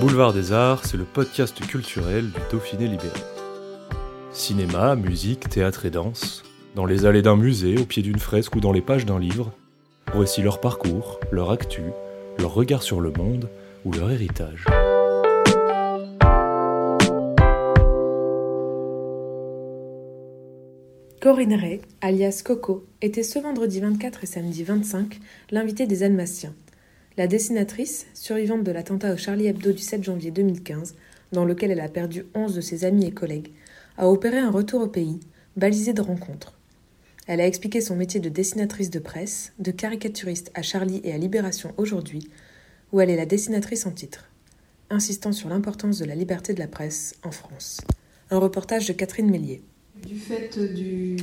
Boulevard des Arts, c'est le podcast culturel du Dauphiné libéré. Cinéma, musique, théâtre et danse, dans les allées d'un musée, au pied d'une fresque ou dans les pages d'un livre, voici leur parcours, leur actu, leur regard sur le monde ou leur héritage. Corinne Ray, alias Coco, était ce vendredi 24 et samedi 25 l'invitée des Almaciens. La dessinatrice, survivante de l'attentat au Charlie Hebdo du 7 janvier 2015, dans lequel elle a perdu 11 de ses amis et collègues, a opéré un retour au pays, balisé de rencontres. Elle a expliqué son métier de dessinatrice de presse, de caricaturiste à Charlie et à Libération aujourd'hui, où elle est la dessinatrice en titre, insistant sur l'importance de la liberté de la presse en France. Un reportage de Catherine Mélier. Du fait du,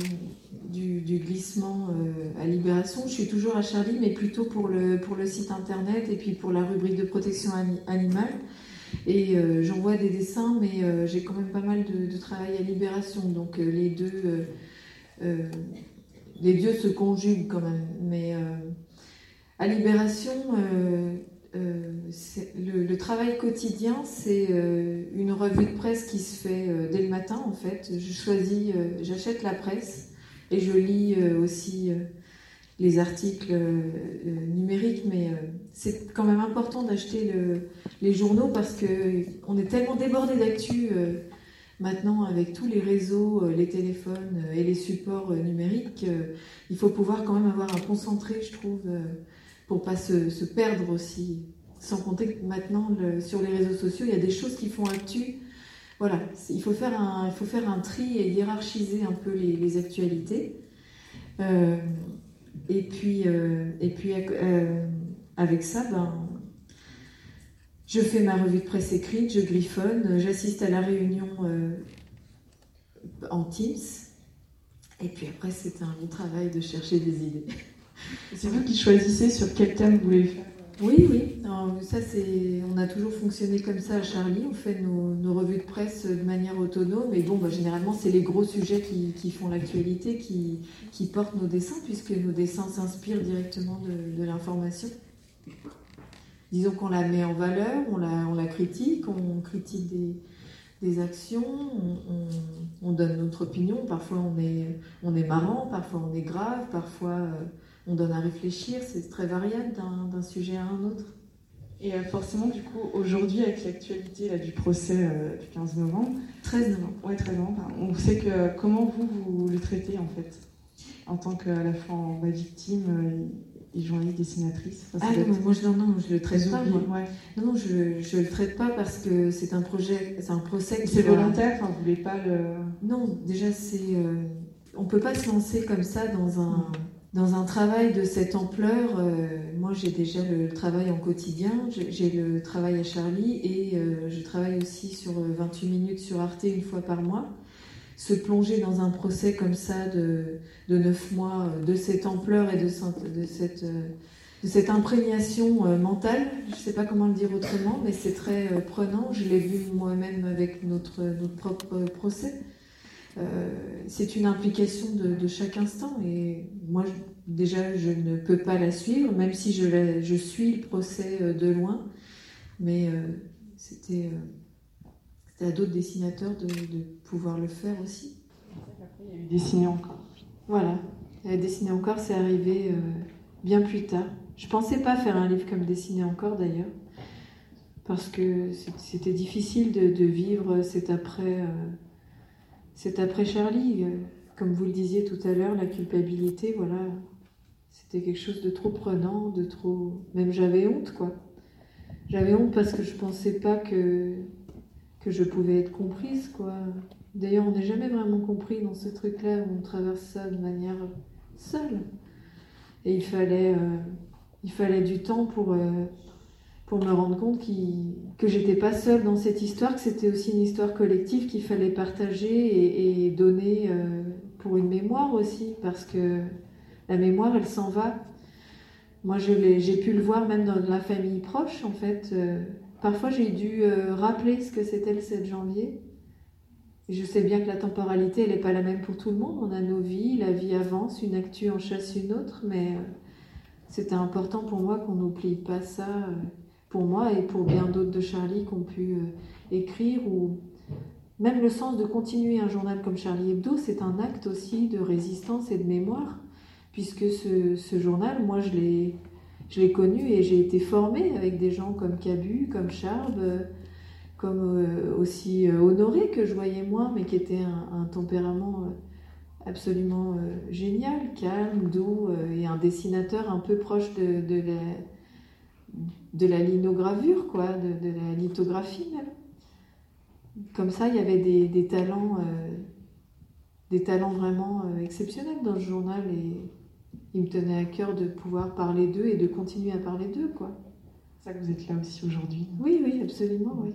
du, glissement euh, à Libération, je suis toujours à Charlie, mais plutôt pour le, pour le site internet et puis pour la rubrique de protection ani- animale. Et euh, j'envoie des dessins, mais euh, j'ai quand même pas mal de, de travail à Libération, donc les deux les dieux se conjuguent quand même. Mais à Libération, euh, le, travail quotidien, c'est euh, une revue de presse qui se fait euh, dès le matin en fait. Je choisis, j'achète la presse et je lis aussi les articles numériques, mais c'est quand même important d'acheter le- les journaux parce que on est tellement débordé d'actu maintenant avec tous les réseaux, les téléphones et les supports numériques. il faut pouvoir quand même avoir un concentré, je trouve, pour pas se, se perdre aussi. Sans compter que maintenant, sur les réseaux sociaux, il y a des choses qui font actu. Voilà, il faut faire un, il faut faire un tri et hiérarchiser un peu les, actualités. Euh, et puis, euh, et puis euh, avec ça, ben, je fais ma revue de presse écrite, je griffonne, j'assiste à la réunion en Teams. Et puis après, c'est un long travail de chercher des idées. C'est vous qui choisissez sur quel thème vous voulez le faire Oui, oui. Ça, c'est, on a toujours fonctionné comme ça à Charlie. On fait nos, revues de presse de manière autonome. Et bon, bah, généralement, c'est les gros sujets qui, font l'actualité, qui, portent nos dessins, puisque nos dessins s'inspirent directement de, l'information. Disons qu'on la met en valeur, on la, critique, on critique des, actions, on, on- on donne notre opinion. Parfois, on est, on est marrant, parfois, on est grave, parfois, euh, on donne à réfléchir. C'est très variable d'un, sujet à un autre. Et euh, forcément, du coup, aujourd'hui, avec l'actualité du procès euh, du 15 novembre, 13 novembre. ouais, 13 novembre, pardon, on sait que comment vous, vous le traitez en fait En tant qu'à la fois victime euh, et journaliste dessinatrice Ah non, être moi je, non, non, je le traite pas. Moi. ouais. Non, non, je, je le traite pas parce que c'est un projet, c'est un procès Et qui C'est va- volontaire, enfin, vous voulez pas le. Non, déjà c'est, euh, on peut pas se lancer comme ça dans un dans un travail de cette ampleur. euh, moi, j'ai déjà le travail en quotidien, j'ai le travail à Charlie et euh, je travaille aussi sur euh, 28 minutes sur Arte une fois par mois. Se plonger dans un procès comme ça de, de 9 mois, euh, de cette ampleur et de, de cette, euh, de cette imprégnation euh, mentale, je ne sais pas comment le dire autrement, mais c'est très euh, prenant. Je l'ai vu moi-même avec notre, notre propre procès. Euh, c'est une implication de, de chaque instant et moi je- déjà je ne peux pas la suivre même si je, la- je suis le procès euh, de loin. Mais euh, c'était à d'autres dessinateurs de, de pouvoir le faire aussi. Après, il y a eu dessiné encore. voilà. Dessiner encore c'est arrivé bien plus tard. Je pensais pas faire un livre comme dessiner encore d'ailleurs parce que c'était difficile de, de vivre cet après euh, cet après Charlie euh, comme vous le disiez tout à l'heure la culpabilité voilà. C'était quelque chose de trop prenant de trop même j'avais honte quoi. J'avais honte parce que je pensais pas que que je pouvais être comprise quoi. D'ailleurs on n'est jamais vraiment compris dans ce truc là où on traverse ça de manière seule. Et il fallait, il fallait du temps pour, pour me rendre compte que j'étais pas seule dans cette histoire, que c'était aussi une histoire collective qu'il fallait partager et, donner pour une mémoire aussi, parce que la mémoire, elle s'en va. Moi, j'ai pu le voir même dans la famille proche, en fait. parfois, j'ai dû rappeler ce que c'était le 7 janvier je sais bien que la temporalité, elle n'est pas la même pour tout le monde. On a nos vies, la vie avance, une actu en chasse une autre, mais euh, c'était important pour moi qu'on n'oublie pas ça, euh, pour moi et pour bien d'autres de Charlie qui ont pu euh, écrire ou même le sens de continuer un journal comme Charlie Hebdo, c'est un acte aussi de résistance et de mémoire, puisque ce, journal, moi, je l'ai, je l'ai connu et j'ai été formée avec des gens comme Cabu, comme Charb, comme euh, aussi euh, Honoré, que je voyais moins, mais qui était un, tempérament euh, absolument génial, calme, doux, et un dessinateur un peu proche de, de, la, de la linogravure, quoi, de, la lithographie même. Comme ça, il y avait des, des talents, des talents vraiment exceptionnels dans ce journal, et il me tenait à cœur de pouvoir parler d'eux et de continuer à parler d'eux, quoi. C'est ça que vous êtes là aussi aujourd'hui. Oui, oui, absolument, oui.